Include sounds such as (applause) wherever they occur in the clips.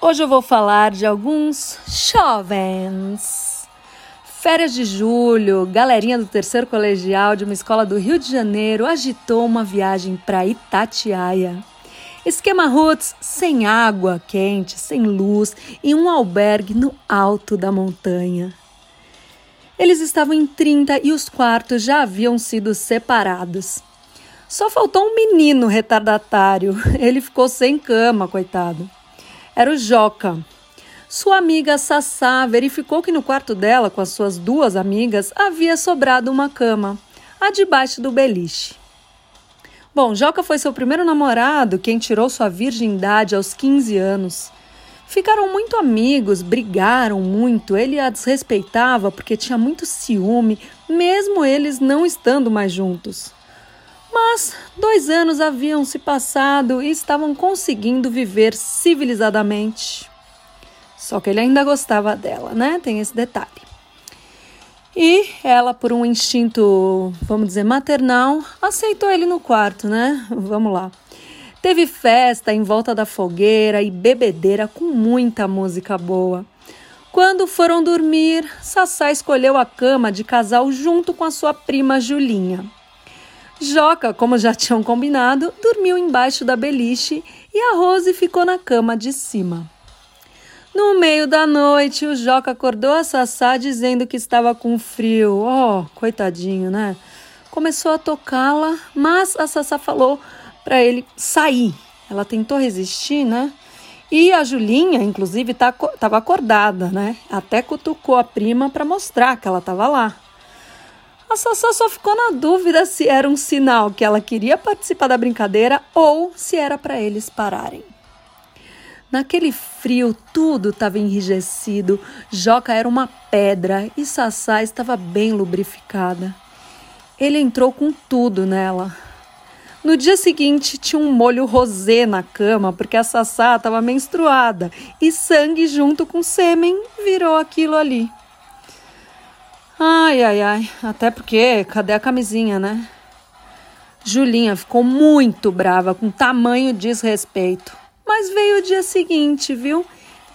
Hoje eu vou falar de alguns jovens. Férias de julho, galerinha do terceiro colegial de uma escola do Rio de Janeiro agitou uma viagem para Itatiaia. Esquema roots sem água quente, sem luz e um albergue no alto da montanha. Eles estavam em 30 e os quartos já haviam sido separados. Só faltou um menino retardatário. (laughs) Ele ficou sem cama, coitado era o Joca. Sua amiga Sassá verificou que no quarto dela, com as suas duas amigas, havia sobrado uma cama, a debaixo do beliche. Bom, Joca foi seu primeiro namorado, quem tirou sua virgindade aos 15 anos. Ficaram muito amigos, brigaram muito. Ele a desrespeitava porque tinha muito ciúme, mesmo eles não estando mais juntos. Mas dois anos haviam se passado e estavam conseguindo viver civilizadamente. Só que ele ainda gostava dela, né? Tem esse detalhe. E ela, por um instinto, vamos dizer, maternal, aceitou ele no quarto, né? Vamos lá. Teve festa em volta da fogueira e bebedeira com muita música boa. Quando foram dormir, Sassá escolheu a cama de casal junto com a sua prima Julinha. Joca, como já tinham combinado, dormiu embaixo da beliche e a Rose ficou na cama de cima. No meio da noite, o Joca acordou a Sassá dizendo que estava com frio. Oh, coitadinho, né? Começou a tocá-la, mas a Sassá falou para ele sair. Ela tentou resistir, né? E a Julinha, inclusive, estava tá, acordada, né? Até cutucou a prima para mostrar que ela estava lá. A Sassá só ficou na dúvida se era um sinal que ela queria participar da brincadeira ou se era para eles pararem. Naquele frio, tudo estava enrijecido, Joca era uma pedra e Sassá estava bem lubrificada. Ele entrou com tudo nela. No dia seguinte, tinha um molho rosé na cama porque a Sassá estava menstruada e sangue junto com sêmen virou aquilo ali. Ai, ai, ai. Até porque, cadê a camisinha, né? Julinha ficou muito brava com tamanho desrespeito. Mas veio o dia seguinte, viu?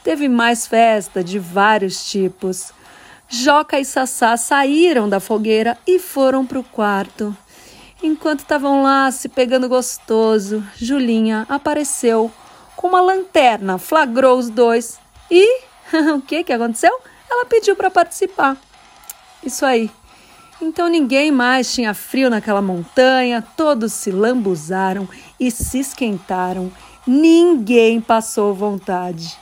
Teve mais festa de vários tipos. Joca e Sassá saíram da fogueira e foram para o quarto. Enquanto estavam lá se pegando gostoso, Julinha apareceu com uma lanterna, flagrou os dois e (laughs) o que que aconteceu? Ela pediu para participar. Isso aí. Então ninguém mais tinha frio naquela montanha, todos se lambuzaram e se esquentaram. Ninguém passou vontade.